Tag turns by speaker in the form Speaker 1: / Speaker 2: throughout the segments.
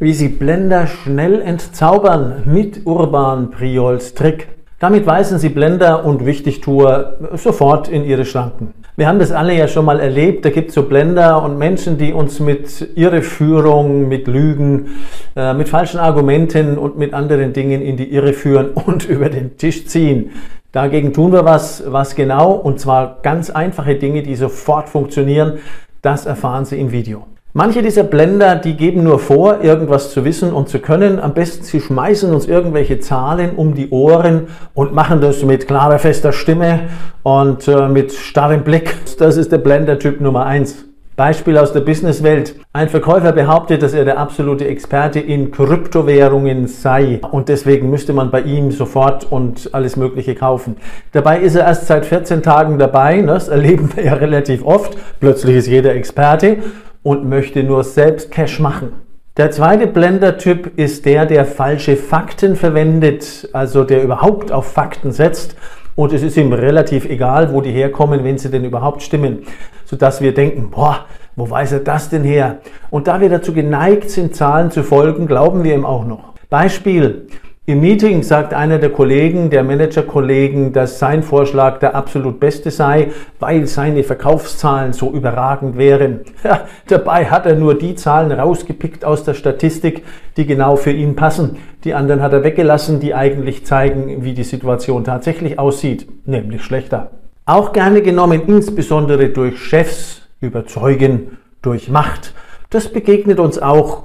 Speaker 1: wie Sie Blender schnell entzaubern mit Urban Priols Trick. Damit weisen Sie Blender und Wichtigtour sofort in Ihre Schranken. Wir haben das alle ja schon mal erlebt. Da gibt es so Blender und Menschen, die uns mit Irreführung, mit Lügen, äh, mit falschen Argumenten und mit anderen Dingen in die Irre führen und über den Tisch ziehen. Dagegen tun wir was, was genau, und zwar ganz einfache Dinge, die sofort funktionieren. Das erfahren Sie im Video. Manche dieser Blender, die geben nur vor, irgendwas zu wissen und zu können. Am besten, sie schmeißen uns irgendwelche Zahlen um die Ohren und machen das mit klarer, fester Stimme und äh, mit starrem Blick. Das ist der Blender-Typ Nummer eins. Beispiel aus der Businesswelt. Ein Verkäufer behauptet, dass er der absolute Experte in Kryptowährungen sei und deswegen müsste man bei ihm sofort und alles Mögliche kaufen. Dabei ist er erst seit 14 Tagen dabei, ne? das erleben wir ja relativ oft. Plötzlich ist jeder Experte und möchte nur selbst Cash machen. Der zweite Blender-Typ ist der, der falsche Fakten verwendet, also der überhaupt auf Fakten setzt und es ist ihm relativ egal, wo die herkommen, wenn sie denn überhaupt stimmen, sodass wir denken, boah, wo weiß er das denn her? Und da wir dazu geneigt sind, Zahlen zu folgen, glauben wir ihm auch noch. Beispiel, im Meeting sagt einer der Kollegen, der Managerkollegen, dass sein Vorschlag der absolut beste sei, weil seine Verkaufszahlen so überragend wären. Ja, dabei hat er nur die Zahlen rausgepickt aus der Statistik, die genau für ihn passen. Die anderen hat er weggelassen, die eigentlich zeigen, wie die Situation tatsächlich aussieht, nämlich schlechter. Auch gerne genommen, insbesondere durch Chefs, überzeugen, durch Macht. Das begegnet uns auch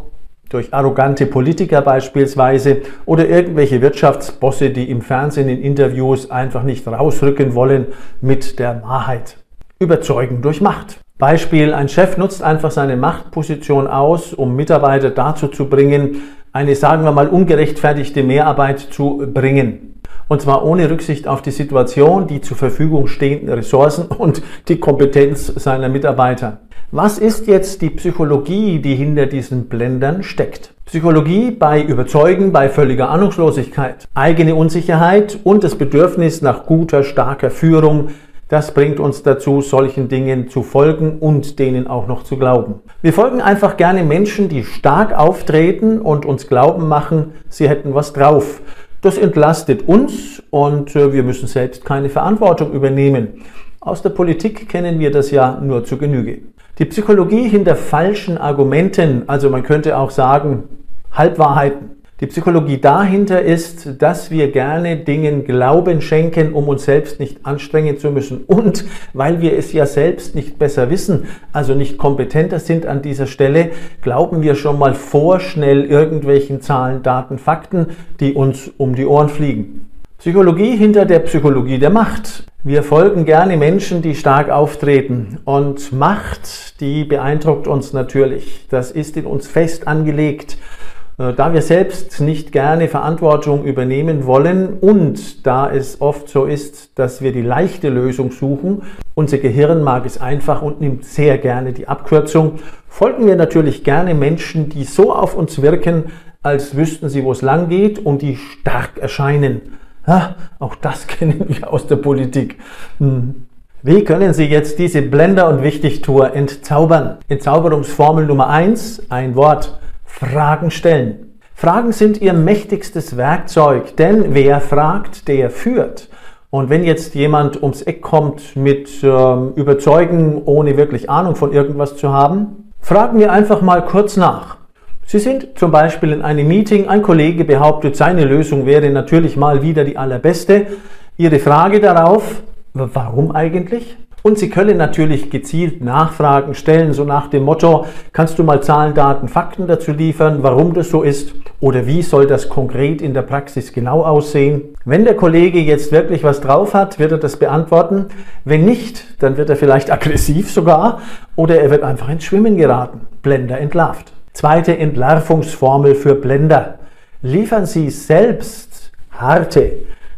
Speaker 1: durch arrogante Politiker beispielsweise oder irgendwelche Wirtschaftsbosse, die im Fernsehen in Interviews einfach nicht rausrücken wollen mit der Wahrheit. Überzeugen durch Macht. Beispiel, ein Chef nutzt einfach seine Machtposition aus, um Mitarbeiter dazu zu bringen, eine, sagen wir mal, ungerechtfertigte Mehrarbeit zu bringen. Und zwar ohne Rücksicht auf die Situation, die zur Verfügung stehenden Ressourcen und die Kompetenz seiner Mitarbeiter. Was ist jetzt die Psychologie, die hinter diesen Blendern steckt? Psychologie bei Überzeugen, bei völliger Ahnungslosigkeit, eigene Unsicherheit und das Bedürfnis nach guter, starker Führung, das bringt uns dazu, solchen Dingen zu folgen und denen auch noch zu glauben. Wir folgen einfach gerne Menschen, die stark auftreten und uns glauben machen, sie hätten was drauf. Das entlastet uns und äh, wir müssen selbst keine Verantwortung übernehmen. Aus der Politik kennen wir das ja nur zu Genüge. Die Psychologie hinter falschen Argumenten, also man könnte auch sagen Halbwahrheiten. Die Psychologie dahinter ist, dass wir gerne Dingen Glauben schenken, um uns selbst nicht anstrengen zu müssen. Und weil wir es ja selbst nicht besser wissen, also nicht kompetenter sind an dieser Stelle, glauben wir schon mal vorschnell irgendwelchen Zahlen, Daten, Fakten, die uns um die Ohren fliegen. Psychologie hinter der Psychologie der Macht. Wir folgen gerne Menschen, die stark auftreten. Und Macht, die beeindruckt uns natürlich. Das ist in uns fest angelegt. Äh, da wir selbst nicht gerne Verantwortung übernehmen wollen und da es oft so ist, dass wir die leichte Lösung suchen, unser Gehirn mag es einfach und nimmt sehr gerne die Abkürzung, folgen wir natürlich gerne Menschen, die so auf uns wirken, als wüssten sie, wo es lang geht und die stark erscheinen. Ja, auch das kennen wir aus der Politik. Hm. Wie können Sie jetzt diese Blender- und Wichtigtour entzaubern? Entzauberungsformel Nummer eins: ein Wort, Fragen stellen. Fragen sind Ihr mächtigstes Werkzeug, denn wer fragt, der führt. Und wenn jetzt jemand ums Eck kommt mit ähm, Überzeugen, ohne wirklich Ahnung von irgendwas zu haben, fragen wir einfach mal kurz nach. Sie sind zum Beispiel in einem Meeting, ein Kollege behauptet, seine Lösung wäre natürlich mal wieder die allerbeste. Ihre Frage darauf, warum eigentlich? Und Sie können natürlich gezielt Nachfragen stellen, so nach dem Motto, kannst du mal Zahlen, Daten, Fakten dazu liefern, warum das so ist oder wie soll das konkret in der Praxis genau aussehen. Wenn der Kollege jetzt wirklich was drauf hat, wird er das beantworten. Wenn nicht, dann wird er vielleicht aggressiv sogar oder er wird einfach ins Schwimmen geraten. Blender entlarvt. Zweite Entlarvungsformel für Blender. Liefern Sie selbst harte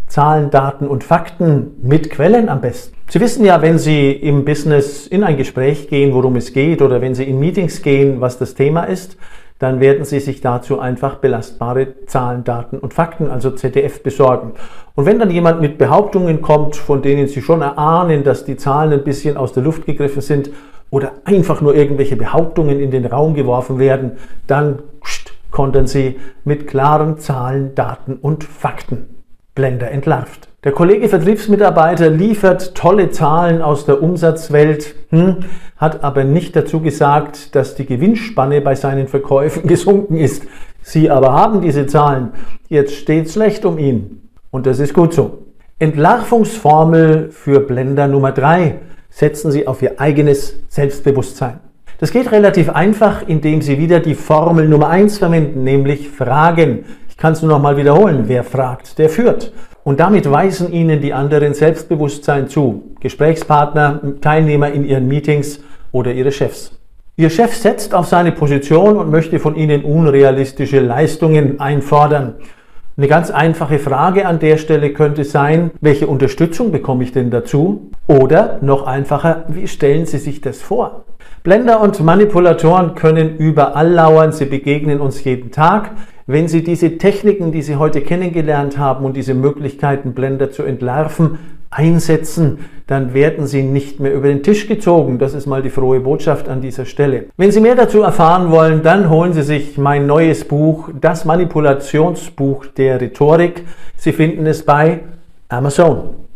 Speaker 1: Zahlen, Daten und Fakten mit Quellen am besten. Sie wissen ja, wenn Sie im Business in ein Gespräch gehen, worum es geht, oder wenn Sie in Meetings gehen, was das Thema ist, dann werden Sie sich dazu einfach belastbare Zahlen, Daten und Fakten, also ZDF, besorgen. Und wenn dann jemand mit Behauptungen kommt, von denen Sie schon erahnen, dass die Zahlen ein bisschen aus der Luft gegriffen sind oder einfach nur irgendwelche Behauptungen in den Raum geworfen werden, dann kontern Sie mit klaren Zahlen, Daten und Fakten. Blender entlarvt. Der Kollege Vertriebsmitarbeiter liefert tolle Zahlen aus der Umsatzwelt, hm, hat aber nicht dazu gesagt, dass die Gewinnspanne bei seinen Verkäufen gesunken ist. Sie aber haben diese Zahlen. Jetzt steht schlecht um ihn. Und das ist gut so. Entlarvungsformel für Blender Nummer 3. Setzen Sie auf Ihr eigenes Selbstbewusstsein. Das geht relativ einfach, indem Sie wieder die Formel Nummer 1 verwenden, nämlich Fragen. Ich kann es nur noch mal wiederholen. Wer fragt, der führt. Und damit weisen Ihnen die anderen Selbstbewusstsein zu. Gesprächspartner, Teilnehmer in Ihren Meetings oder Ihre Chefs. Ihr Chef setzt auf seine Position und möchte von Ihnen unrealistische Leistungen einfordern. Eine ganz einfache Frage an der Stelle könnte sein, welche Unterstützung bekomme ich denn dazu? Oder noch einfacher, wie stellen Sie sich das vor? Blender und Manipulatoren können überall lauern, sie begegnen uns jeden Tag. Wenn Sie diese Techniken, die Sie heute kennengelernt haben und diese Möglichkeiten, Blender zu entlarven, einsetzen, dann werden Sie nicht mehr über den Tisch gezogen. Das ist mal die frohe Botschaft an dieser Stelle. Wenn Sie mehr dazu erfahren wollen, dann holen Sie sich mein neues Buch, das Manipulationsbuch der Rhetorik. Sie finden es bei Amazon.